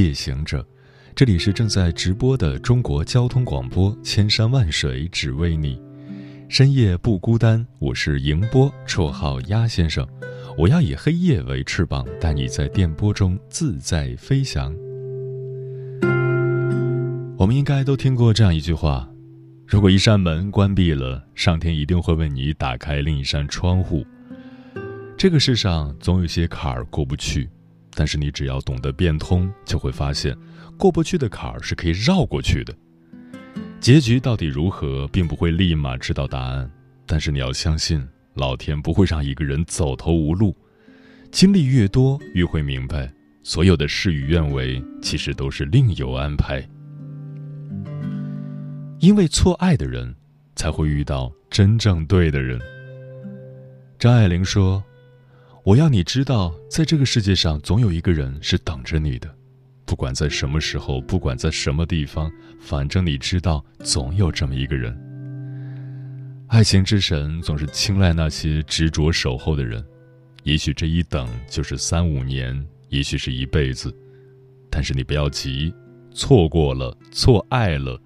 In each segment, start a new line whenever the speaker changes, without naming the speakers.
夜行者，这里是正在直播的中国交通广播，千山万水只为你，深夜不孤单。我是迎波，绰号鸭先生。我要以黑夜为翅膀，带你在电波中自在飞翔。我们应该都听过这样一句话：如果一扇门关闭了，上天一定会为你打开另一扇窗户。这个世上总有些坎儿过不去，但是你只要懂得变通，就会发现过不去的坎儿是可以绕过去的。结局到底如何，并不会立马知道答案，但是你要相信。老天不会让一个人走投无路，经历越多，越会明白，所有的事与愿违，其实都是另有安排。因为错爱的人，才会遇到真正对的人。张爱玲说：“我要你知道，在这个世界上，总有一个人是等着你的，不管在什么时候，不管在什么地方，反正你知道，总有这么一个人。”爱情之神总是青睐那些执着守候的人，也许这一等就是三五年，也许是一辈子，但是你不要急，错过了，错爱了，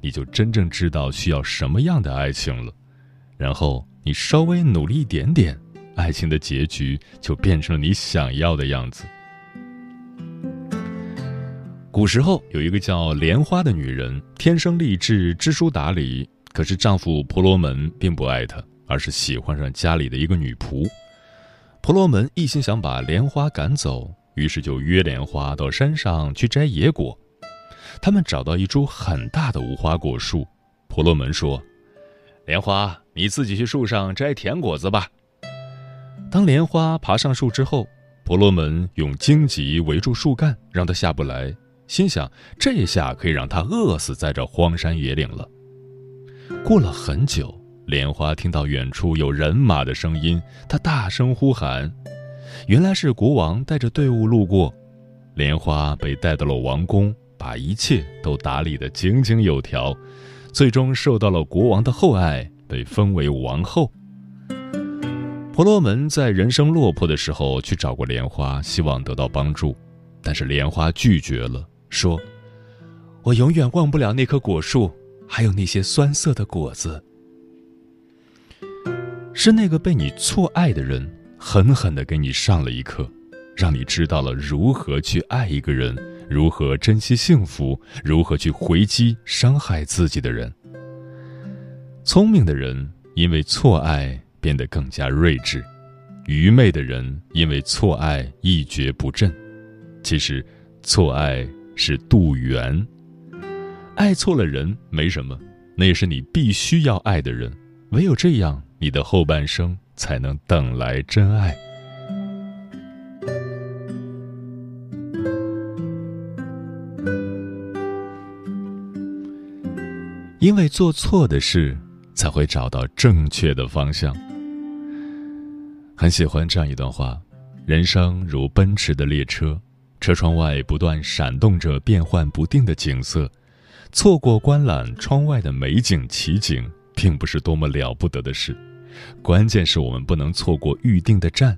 你就真正知道需要什么样的爱情了。然后你稍微努力一点点，爱情的结局就变成了你想要的样子。古时候有一个叫莲花的女人，天生丽质，知书达理。可是丈夫婆罗门并不爱她，而是喜欢上家里的一个女仆。婆罗门一心想把莲花赶走，于是就约莲花到山上去摘野果。他们找到一株很大的无花果树，婆罗门说：“莲花，你自己去树上摘甜果子吧。”当莲花爬上树之后，婆罗门用荆棘围住树干，让它下不来，心想这下可以让它饿死在这荒山野岭了。过了很久，莲花听到远处有人马的声音，她大声呼喊：“原来是国王带着队伍路过。”莲花被带到了王宫，把一切都打理得井井有条，最终受到了国王的厚爱，被封为王后。婆罗门在人生落魄的时候去找过莲花，希望得到帮助，但是莲花拒绝了，说：“我永远忘不了那棵果树。”还有那些酸涩的果子，是那个被你错爱的人狠狠的给你上了一课，让你知道了如何去爱一个人，如何珍惜幸福，如何去回击伤害自己的人。聪明的人因为错爱变得更加睿智，愚昧的人因为错爱一蹶不振。其实，错爱是渡缘。爱错了人没什么，那也是你必须要爱的人。唯有这样，你的后半生才能等来真爱。因为做错的事，才会找到正确的方向。很喜欢这样一段话：人生如奔驰的列车，车窗外不断闪动着变幻不定的景色。错过观览窗外的美景奇景，并不是多么了不得的事，关键是我们不能错过预定的站，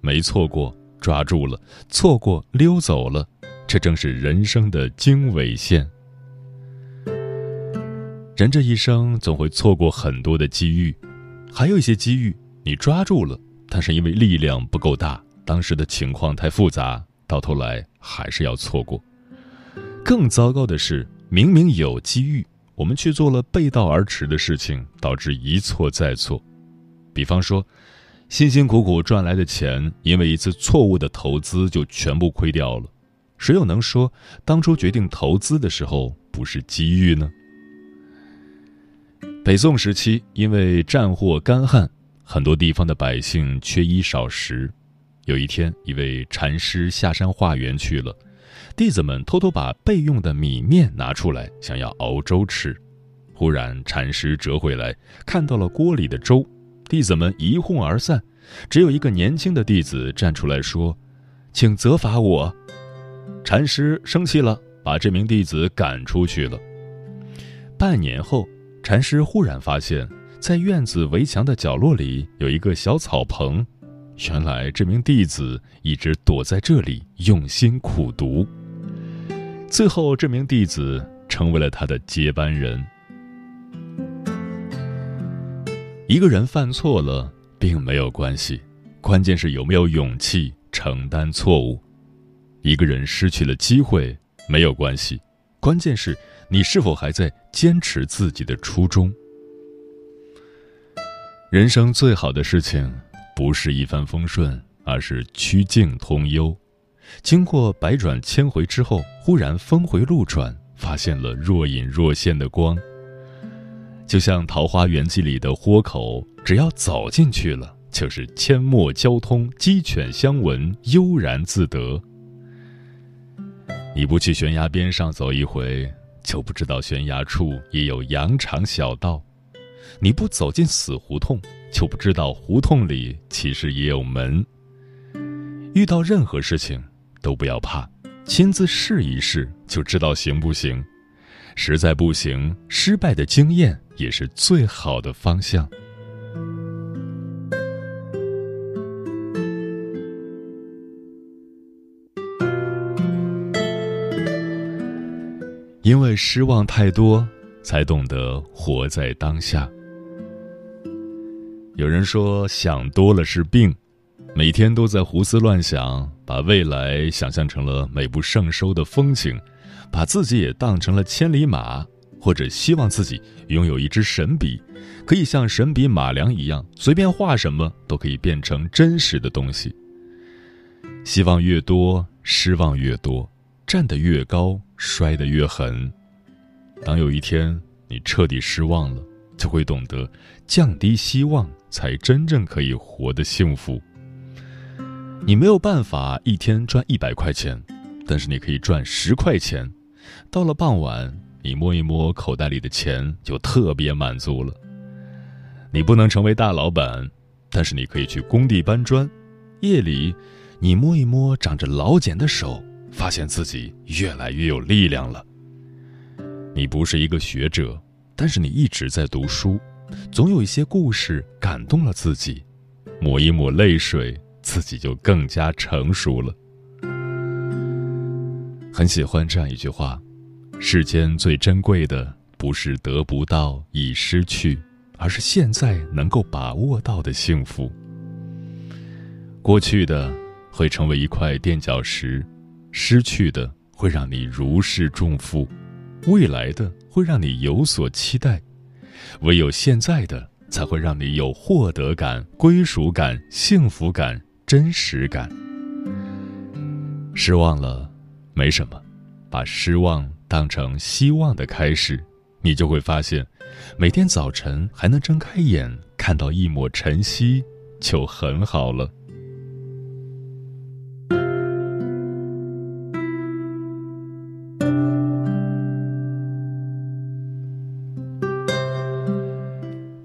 没错过抓住了，错过溜走了，这正是人生的经纬线。人这一生总会错过很多的机遇，还有一些机遇你抓住了，但是因为力量不够大，当时的情况太复杂，到头来还是要错过。更糟糕的是。明明有机遇，我们却做了背道而驰的事情，导致一错再错。比方说，辛辛苦苦赚来的钱，因为一次错误的投资就全部亏掉了。谁又能说当初决定投资的时候不是机遇呢？北宋时期，因为战祸干旱，很多地方的百姓缺衣少食。有一天，一位禅师下山化缘去了。弟子们偷偷把备用的米面拿出来，想要熬粥吃。忽然，禅师折回来，看到了锅里的粥，弟子们一哄而散，只有一个年轻的弟子站出来说：“请责罚我。”禅师生气了，把这名弟子赶出去了。半年后，禅师忽然发现，在院子围墙的角落里有一个小草棚，原来这名弟子一直躲在这里用心苦读。最后，这名弟子成为了他的接班人。一个人犯错了，并没有关系，关键是有没有勇气承担错误。一个人失去了机会，没有关系，关键是。你是否还在坚持自己的初衷？人生最好的事情，不是一帆风顺，而是曲径通幽。经过百转千回之后，忽然峰回路转，发现了若隐若现的光。就像《桃花源记》里的豁口，只要走进去了，就是阡陌交通，鸡犬相闻，悠然自得。你不去悬崖边上走一回。就不知道悬崖处也有羊肠小道，你不走进死胡同，就不知道胡同里其实也有门。遇到任何事情都不要怕，亲自试一试就知道行不行。实在不行，失败的经验也是最好的方向。因为失望太多，才懂得活在当下。有人说，想多了是病，每天都在胡思乱想，把未来想象成了美不胜收的风景，把自己也当成了千里马，或者希望自己拥有一支神笔，可以像神笔马良一样，随便画什么都可以变成真实的东西。希望越多，失望越多。站得越高，摔得越狠。当有一天你彻底失望了，就会懂得降低希望，才真正可以活得幸福。你没有办法一天赚一百块钱，但是你可以赚十块钱。到了傍晚，你摸一摸口袋里的钱，就特别满足了。你不能成为大老板，但是你可以去工地搬砖。夜里，你摸一摸长着老茧的手。发现自己越来越有力量了。你不是一个学者，但是你一直在读书，总有一些故事感动了自己，抹一抹泪水，自己就更加成熟了。很喜欢这样一句话：世间最珍贵的，不是得不到已失去，而是现在能够把握到的幸福。过去的会成为一块垫脚石。失去的会让你如释重负，未来的会让你有所期待，唯有现在的才会让你有获得感、归属感、幸福感、真实感。失望了，没什么，把失望当成希望的开始，你就会发现，每天早晨还能睁开眼看到一抹晨曦，就很好了。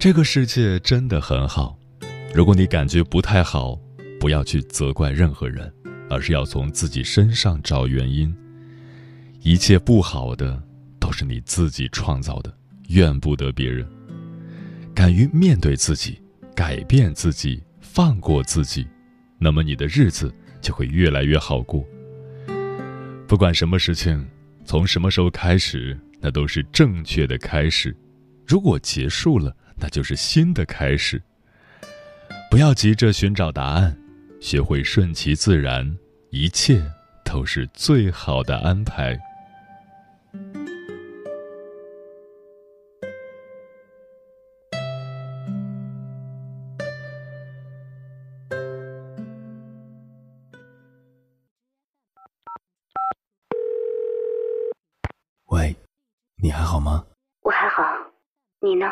这个世界真的很好，如果你感觉不太好，不要去责怪任何人，而是要从自己身上找原因。一切不好的都是你自己创造的，怨不得别人。敢于面对自己，改变自己，放过自己，那么你的日子就会越来越好过。不管什么事情，从什么时候开始，那都是正确的开始。如果结束了，那就是新的开始。不要急着寻找答案，学会顺其自然，一切都是最好的安排。
喂，你还好吗？
我还好，你呢？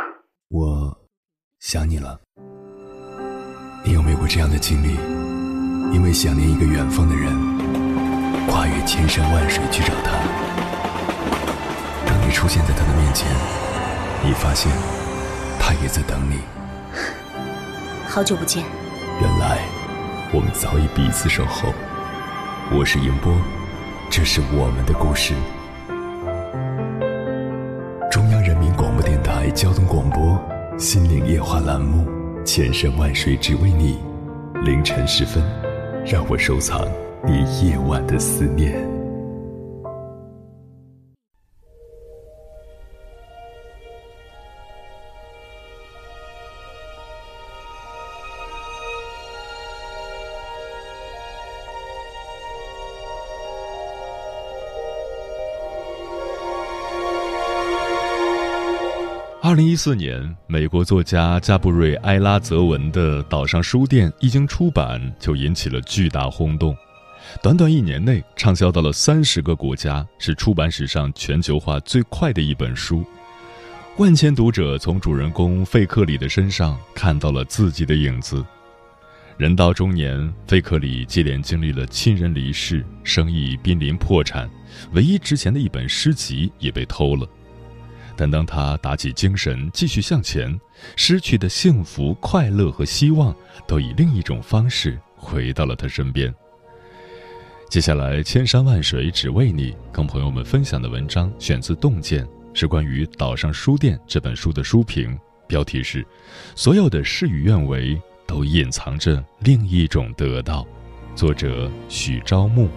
我想你了。你有没有过这样的经历？因为想念一个远方的人，跨越越千山万水去找他。当你出现在他的面前，你发现他也在等你。
好久不见。
原来我们早已彼此守候。我是迎波，这是我们的故事。心灵夜话》栏目，千山万水只为你。凌晨时分，让我收藏你夜晚的思念。
二零一四年，美国作家加布瑞埃拉泽文的《岛上书店》一经出版，就引起了巨大轰动。短短一年内，畅销到了三十个国家，是出版史上全球化最快的一本书。万千读者从主人公费克里的身上看到了自己的影子。人到中年，费克里接连经历了亲人离世、生意濒临破产，唯一值钱的一本诗集也被偷了。但当他打起精神继续向前，失去的幸福、快乐和希望，都以另一种方式回到了他身边。接下来，千山万水只为你，跟朋友们分享的文章选自《洞见》，是关于《岛上书店》这本书的书评，标题是“所有的事与愿违，都隐藏着另一种得到”，作者许朝暮。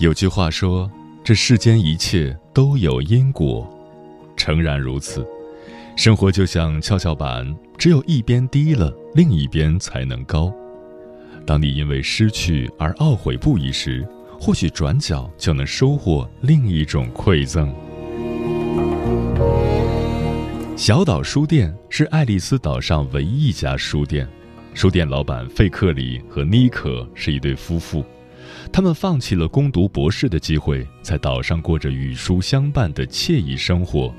有句话说：“这世间一切都有因果。”诚然如此，生活就像跷跷板，只有一边低了，另一边才能高。当你因为失去而懊悔不已时，或许转角就能收获另一种馈赠。小岛书店是爱丽丝岛上唯一一家书店，书店老板费克里和妮可是一对夫妇。他们放弃了攻读博士的机会，在岛上过着与书相伴的惬意生活。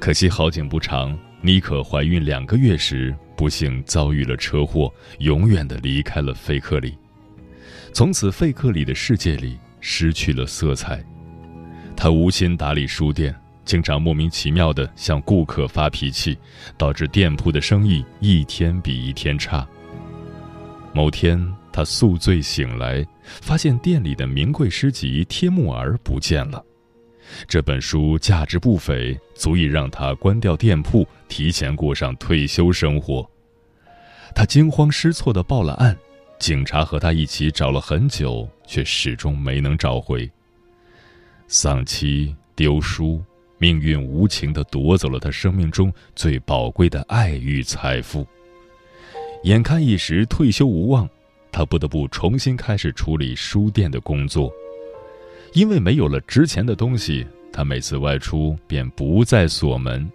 可惜好景不长，妮可怀孕两个月时，不幸遭遇了车祸，永远的离开了费克里。从此，费克里的世界里失去了色彩。他无心打理书店，经常莫名其妙的向顾客发脾气，导致店铺的生意一天比一天差。某天。他宿醉醒来，发现店里的名贵诗集《贴木儿》不见了。这本书价值不菲，足以让他关掉店铺，提前过上退休生活。他惊慌失措地报了案，警察和他一起找了很久，却始终没能找回。丧妻丢书，命运无情地夺走了他生命中最宝贵的爱与财富。眼看一时退休无望。他不得不重新开始处理书店的工作，因为没有了值钱的东西，他每次外出便不再锁门。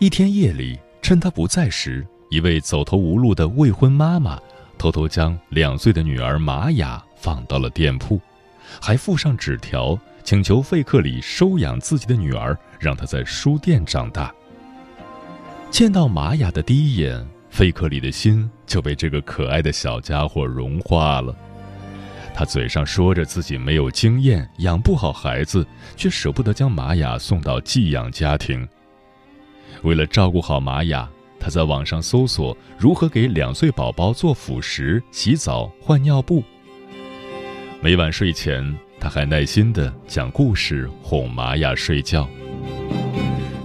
一天夜里，趁他不在时，一位走投无路的未婚妈妈偷偷将两岁的女儿玛雅放到了店铺，还附上纸条，请求费克里收养自己的女儿，让她在书店长大。见到玛雅的第一眼。费克里的心就被这个可爱的小家伙融化了。他嘴上说着自己没有经验，养不好孩子，却舍不得将玛雅送到寄养家庭。为了照顾好玛雅，他在网上搜索如何给两岁宝宝做辅食、洗澡、换尿布。每晚睡前，他还耐心地讲故事哄玛雅睡觉。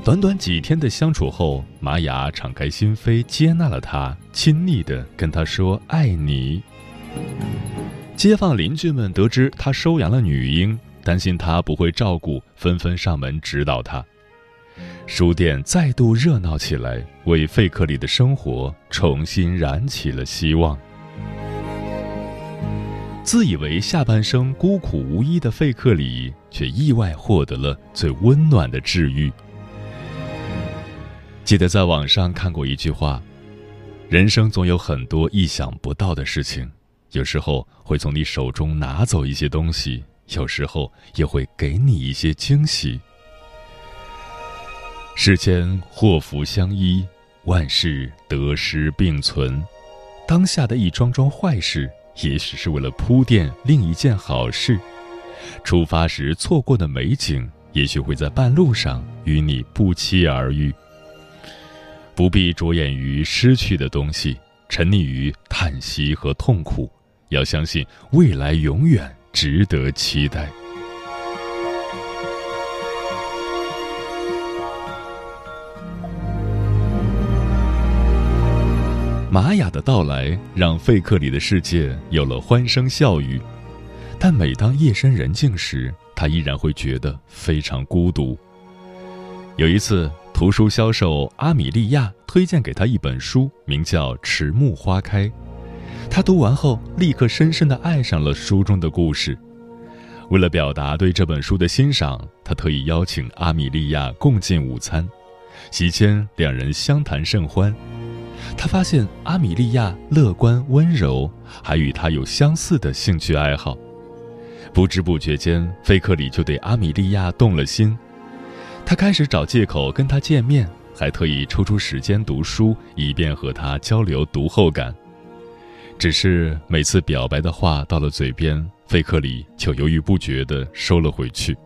短短几天的相处后，玛雅敞开心扉，接纳了他，亲昵地跟他说“爱你”。街坊邻居们得知他收养了女婴，担心他不会照顾，纷纷上门指导他。书店再度热闹起来，为费克里的生活重新燃起了希望。自以为下半生孤苦无依的费克里，却意外获得了最温暖的治愈。记得在网上看过一句话：“人生总有很多意想不到的事情，有时候会从你手中拿走一些东西，有时候也会给你一些惊喜。世间祸福相依，万事得失并存。当下的一桩桩坏事，也许是为了铺垫另一件好事。出发时错过的美景，也许会在半路上与你不期而遇。不必着眼于失去的东西，沉溺于叹息和痛苦，要相信未来永远值得期待。玛雅的到来让费克里的世界有了欢声笑语，但每当夜深人静时，他依然会觉得非常孤独。有一次，图书销售阿米莉亚推荐给他一本书，名叫《迟暮花开》。他读完后，立刻深深地爱上了书中的故事。为了表达对这本书的欣赏，他特意邀请阿米莉亚共进午餐。席间，两人相谈甚欢。他发现阿米莉亚乐观温柔，还与他有相似的兴趣爱好。不知不觉间，菲克里就对阿米莉亚动了心。他开始找借口跟她见面，还特意抽出时间读书，以便和她交流读后感。只是每次表白的话到了嘴边，费克里就犹豫不决地收了回去。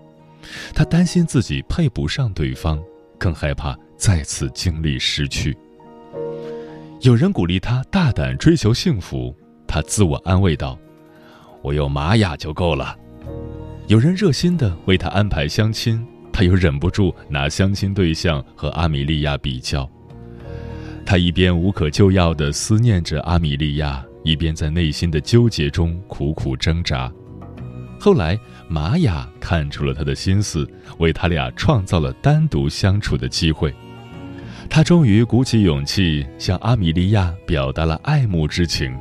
他担心自己配不上对方，更害怕再次经历失去。有人鼓励他大胆追求幸福，他自我安慰道：“我有玛雅就够了。”有人热心地为他安排相亲，他又忍不住拿相亲对象和阿米莉亚比较。他一边无可救药地思念着阿米莉亚，一边在内心的纠结中苦苦挣扎。后来，玛雅看出了他的心思，为他俩创造了单独相处的机会。他终于鼓起勇气向阿米莉亚表达了爱慕之情，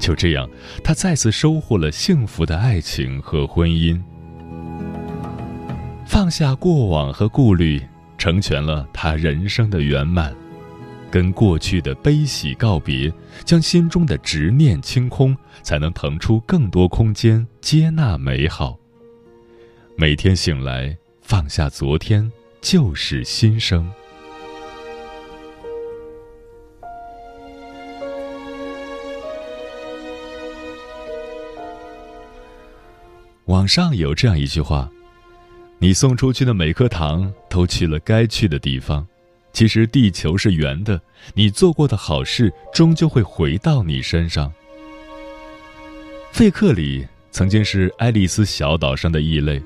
就这样，他再次收获了幸福的爱情和婚姻。放下过往和顾虑，成全了他人生的圆满。跟过去的悲喜告别，将心中的执念清空，才能腾出更多空间接纳美好。每天醒来，放下昨天，就是新生。网上有这样一句话：“你送出去的每颗糖都去了该去的地方。其实地球是圆的，你做过的好事终究会回到你身上。”费克里曾经是爱丽丝小岛上的异类，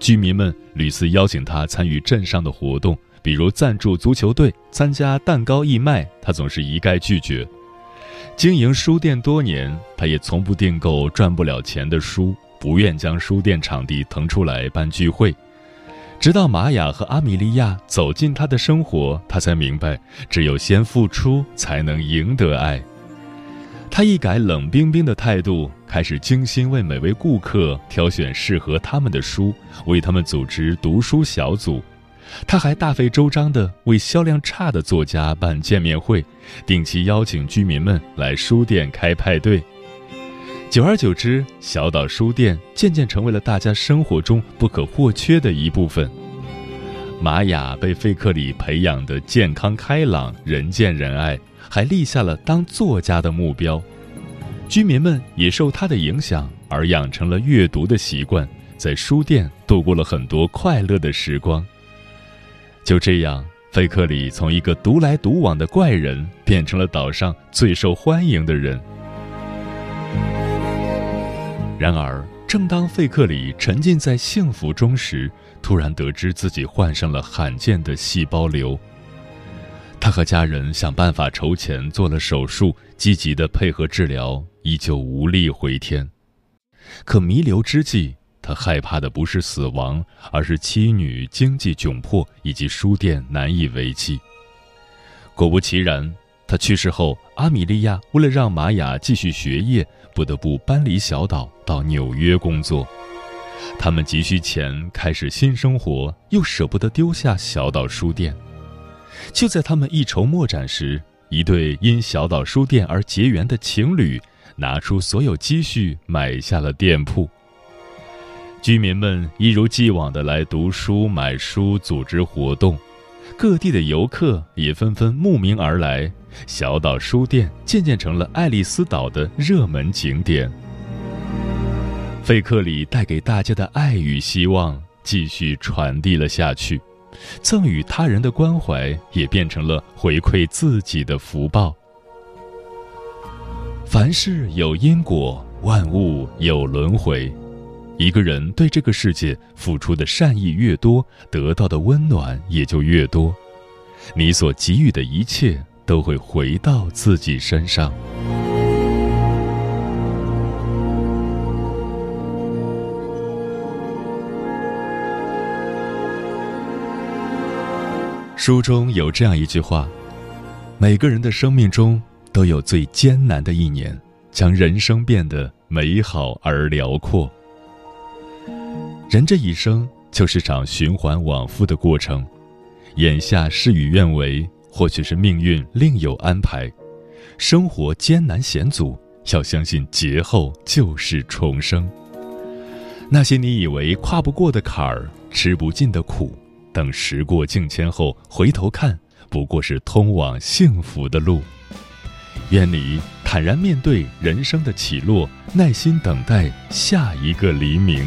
居民们屡次邀请他参与镇上的活动，比如赞助足球队、参加蛋糕义卖，他总是一概拒绝。经营书店多年，他也从不订购赚不了钱的书。不愿将书店场地腾出来办聚会，直到玛雅和阿米莉亚走进他的生活，他才明白，只有先付出，才能赢得爱。他一改冷冰冰的态度，开始精心为每位顾客挑选适合他们的书，为他们组织读书小组。他还大费周章地为销量差的作家办见面会，定期邀请居民们来书店开派对。久而久之，小岛书店渐渐成为了大家生活中不可或缺的一部分。玛雅被费克里培养的健康开朗、人见人爱，还立下了当作家的目标。居民们也受他的影响而养成了阅读的习惯，在书店度过了很多快乐的时光。就这样，费克里从一个独来独往的怪人，变成了岛上最受欢迎的人。然而，正当费克里沉浸在幸福中时，突然得知自己患上了罕见的细胞瘤。他和家人想办法筹钱做了手术，积极的配合治疗，依旧无力回天。可弥留之际，他害怕的不是死亡，而是妻女经济窘迫以及书店难以为继。果不其然。他去世后，阿米莉亚为了让玛雅继续学业，不得不搬离小岛到纽约工作。他们急需钱开始新生活，又舍不得丢下小岛书店。就在他们一筹莫展时，一对因小岛书店而结缘的情侣，拿出所有积蓄买下了店铺。居民们一如既往的来读书、买书、组织活动，各地的游客也纷纷慕名而来。小岛书店渐渐成了爱丽丝岛的热门景点。费克里带给大家的爱与希望继续传递了下去，赠予他人的关怀也变成了回馈自己的福报。凡事有因果，万物有轮回。一个人对这个世界付出的善意越多，得到的温暖也就越多。你所给予的一切。都会回到自己身上。书中有这样一句话：每个人的生命中都有最艰难的一年，将人生变得美好而辽阔。人这一生就是场循环往复的过程，眼下事与愿违。或许是命运另有安排，生活艰难险阻，要相信劫后就是重生。那些你以为跨不过的坎儿，吃不尽的苦，等时过境迁后回头看，不过是通往幸福的路。愿你坦然面对人生的起落，耐心等待下一个黎明。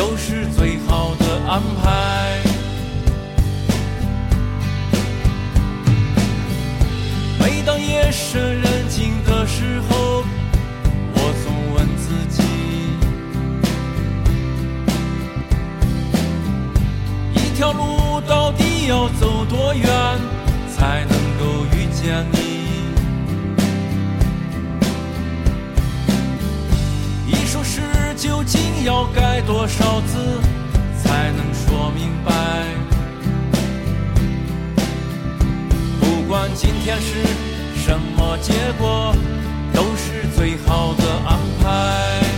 都是最好的安排。每当夜深人静的时候，我总问自己：一条路到底？要走多远究竟要改多少字才能说明白？不管今天是什么结果，都是最好的安排。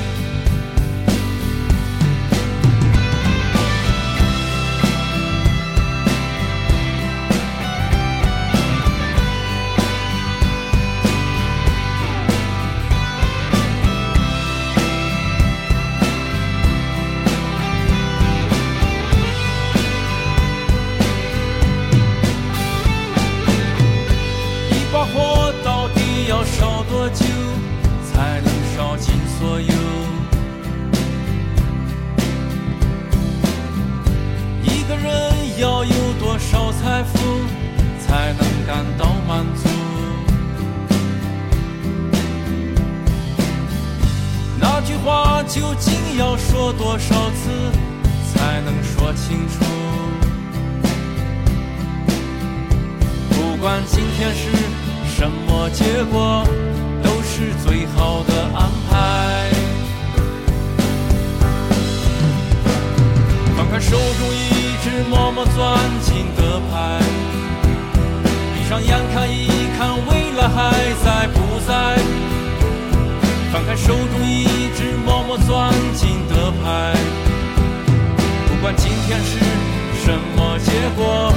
管今天是什么结果，都是最好的安排。翻开手中一直默默攥紧的牌，闭上眼看一看未来还在不在？翻开手中一直默默攥紧的牌，不管今天是什么结果。